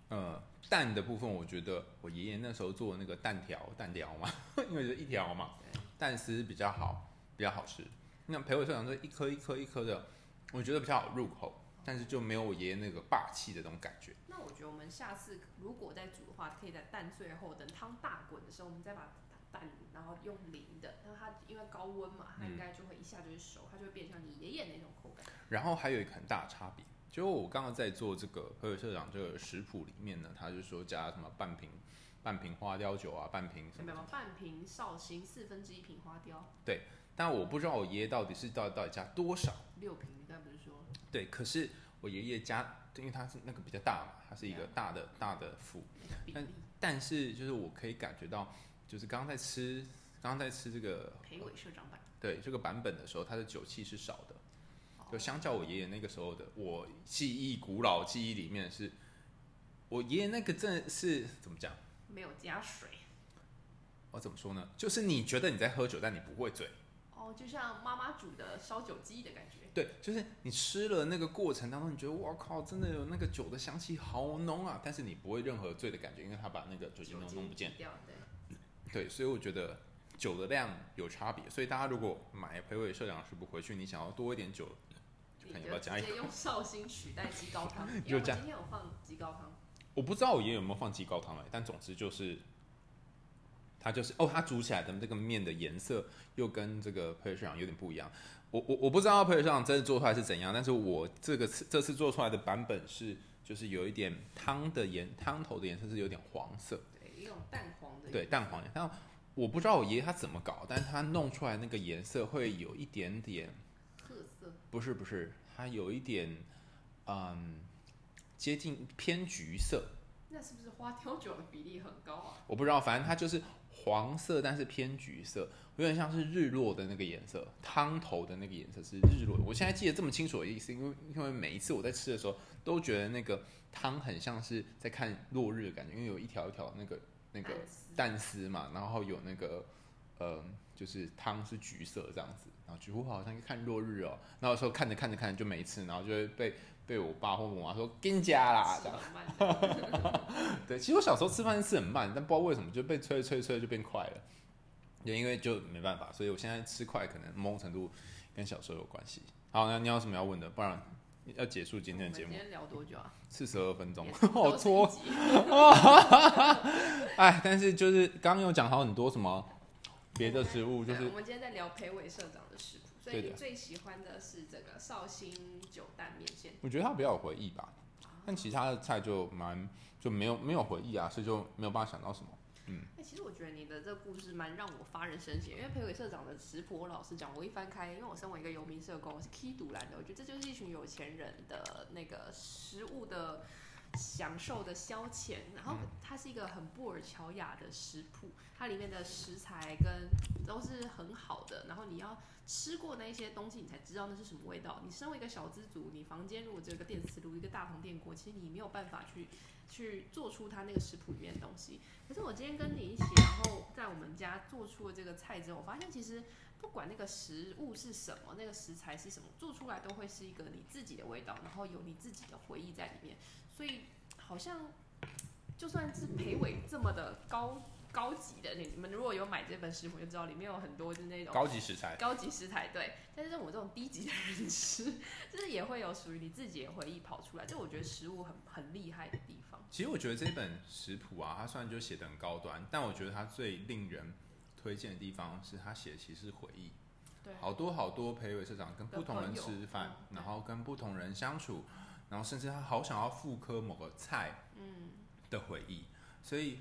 A: 呃蛋的部分，我觉得我爷爷那时候做的那个蛋条蛋条嘛，(laughs) 因为就一条嘛，蛋丝比较好，比较好吃。那裴伟社长这一颗一颗一颗的，我觉得比较好入口，但是就没有我爷爷那个霸气的那种感觉。
B: 那我觉得我们下次如果再煮的话，可以在蛋最后等汤大滚的时候，我们再把蛋然后用淋的，那它因为高温嘛，它应该就会一下就是熟，它就会变成你爷爷那种口感。
A: 然后还有一个很大的差别，就我刚刚在做这个何伟社长这个食谱里面呢，他就说加什么半瓶半瓶花雕酒啊，半瓶什么，什么
B: 半瓶绍兴四分之一瓶花雕，
A: 对。但我不知道我爷爷到底是到底到底加多少，
B: 六瓶应该不。
A: 对，可是我爷爷家，因为他是那个比较大嘛，他是一个大的、啊、大的府。但但是就是我可以感觉到，就是刚刚在吃，刚刚在吃这个
B: 裴伟社长版，
A: 对这个版本的时候，它的酒气是少的，就相较我爷爷那个时候的，我记忆古老记忆里面是，我爷爷那个真的是怎么讲？
B: 没有加水。
A: 我怎么说呢？就是你觉得你在喝酒，但你不会醉。
B: 就像妈妈煮的烧酒鸡的感觉，
A: 对，就是你吃了那个过程当中，你觉得哇靠，真的有那个酒的香气好浓啊，但是你不会任何醉的感觉，因为他把那个酒精弄弄不见
B: 掉，对，
A: 对，所以我觉得酒的量有差别，所以大家如果买裴伟社长食谱回去，你想要多一点酒，就看要不要加一点。
B: 直接用绍兴取代鸡高汤，因为我今天有放鸡高汤，
A: 我不知道我爷爷有没有放鸡高汤来，但总之就是。它就是哦，它煮起来的这个面的颜色又跟这个裴伟社长有点不一样。我我我不知道裴伟社长真的做出来是怎样，但是我这个次这次做出来的版本是，就是有一点汤的颜汤头的颜色是有点黄色，
B: 对，一种淡黄的，
A: 对，淡黄的。但我不知道我爷爷他怎么搞，但是他弄出来那个颜色会有一点点
B: 褐色，
A: 不是不是，它有一点嗯接近偏橘色。
B: 那是不是花雕酒的比例很高啊？
A: 我不知道，反正它就是。黄色，但是偏橘色，有点像是日落的那个颜色。汤头的那个颜色是日落的。我现在记得这么清楚的意思，因为因为每一次我在吃的时候，都觉得那个汤很像是在看落日的感觉，因为有一条一条那个那个蛋丝嘛，然后有那个呃，就是汤是橘色这样子，然后几乎好像看落日哦。然后有时候看着看着看着就没吃，然后就会被。被我爸或我妈说跟家啦，这样。(laughs) 对，其实我小时候吃饭是吃很慢，但不知道为什么就被催催催就变快了。也因为就没办法，所以我现在吃快可能某种程度跟小时候有关系。好，那你有什么要问的？不然要结束今天的节目。
B: 今天聊多久啊？
A: 四十二分钟，好搓。哎，但是就是刚刚有讲好很多什么别的食物，就是
B: 我们今天在聊裴伟社长的食谱。所以你最喜欢的是这个绍兴酒蛋面线？
A: 我觉得它比较有回忆吧，但其他的菜就蛮就没有没有回忆啊，所以就没有办法想到什么。嗯，
B: 哎、欸，其实我觉得你的这个故事蛮让我发人深省，因为裴伟社长的食谱，我老实讲，我一翻开，因为我身为一个游民社工，我是 Key 独蓝的，我觉得这就是一群有钱人的那个食物的享受的消遣，然后它是一个很布尔乔亚的食谱，它里面的食材跟都是很好的，然后你要。吃过那些东西，你才知道那是什么味道。你身为一个小资族，你房间如果只有一个电磁炉、一个大同电锅，其实你没有办法去去做出它那个食谱里面的东西。可是我今天跟你一起，然后在我们家做出了这个菜之后，我发现其实不管那个食物是什么，那个食材是什么，做出来都会是一个你自己的味道，然后有你自己的回忆在里面。所以好像 (tsk) 就算是裴伟这么的高。高级的，你们如果有买这本食谱，就知道里面有很多就是那种
A: 高级食材。
B: 高级食材，对。但是我这种低级的人吃，(laughs) 就是也会有属于你自己的回忆跑出来。就我觉得食物很很厉害的地方。
A: 其实我觉得这本食谱啊，它虽然就写的很高端，但我觉得它最令人推荐的地方是它写的其实是回忆。
B: 对。
A: 好多好多裴伟社长跟不同人吃饭，然后跟不同人相处，然后甚至他好想要复刻某个菜，嗯，的回忆，所以。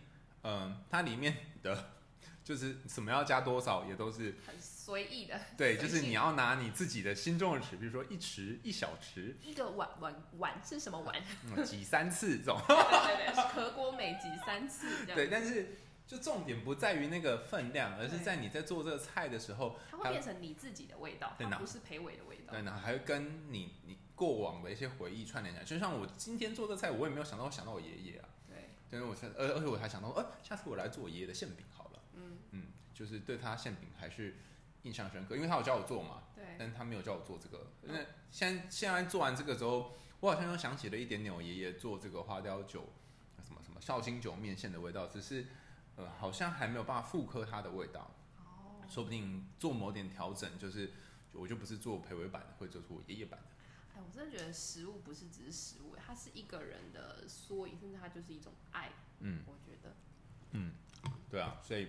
A: 嗯，它里面的 (laughs) 就是什么要加多少，也都是
B: 很随意的。
A: 对，就是你要拿你自己的心中的尺，比如说一匙、一小匙。
B: 一个碗碗碗是什么碗？(laughs)
A: 嗯，挤三次这种。
B: 对 (laughs) 对对，可果美挤三次这样。
A: 对，但是就重点不在于那个分量，而是在你在做这个菜的时候，
B: 它会变成你自己的味道，它不是裴伟的味道。
A: 对，然后还会跟你你过往的一些回忆串联起来。就像我今天做这菜，我也没有想到我想到我爷爷啊。
B: 对，
A: 但是我而而且我还想到，呃，下次我来做我爷爷的馅饼好了。
B: 嗯
A: 嗯，就是对他馅饼还是印象深刻，因为他有教我做嘛。
B: 对。
A: 但他没有教我做这个。那现在现在做完这个之后，我好像又想起了一点点我爷爷做这个花雕酒，什么什么绍兴酒面线的味道，只是呃好像还没有办法复刻它的味道。哦。说不定做某点调整，就是我就不是做培维版的，会做出我爷爷版的。
B: 哎，我真的觉得食物不是只是食物，它是一个人的缩影，甚至它就是一种爱。
A: 嗯，
B: 我觉得。
A: 嗯，对啊，所以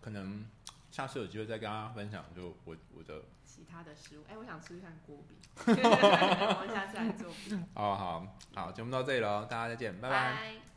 A: 可能下次有机会再跟大家分享，就我我的
B: 其他的食物。哎，我想吃一看锅饼，(laughs) 我们下次来做。
A: 好好好，节目到这里了，大家再见，拜拜。
B: 拜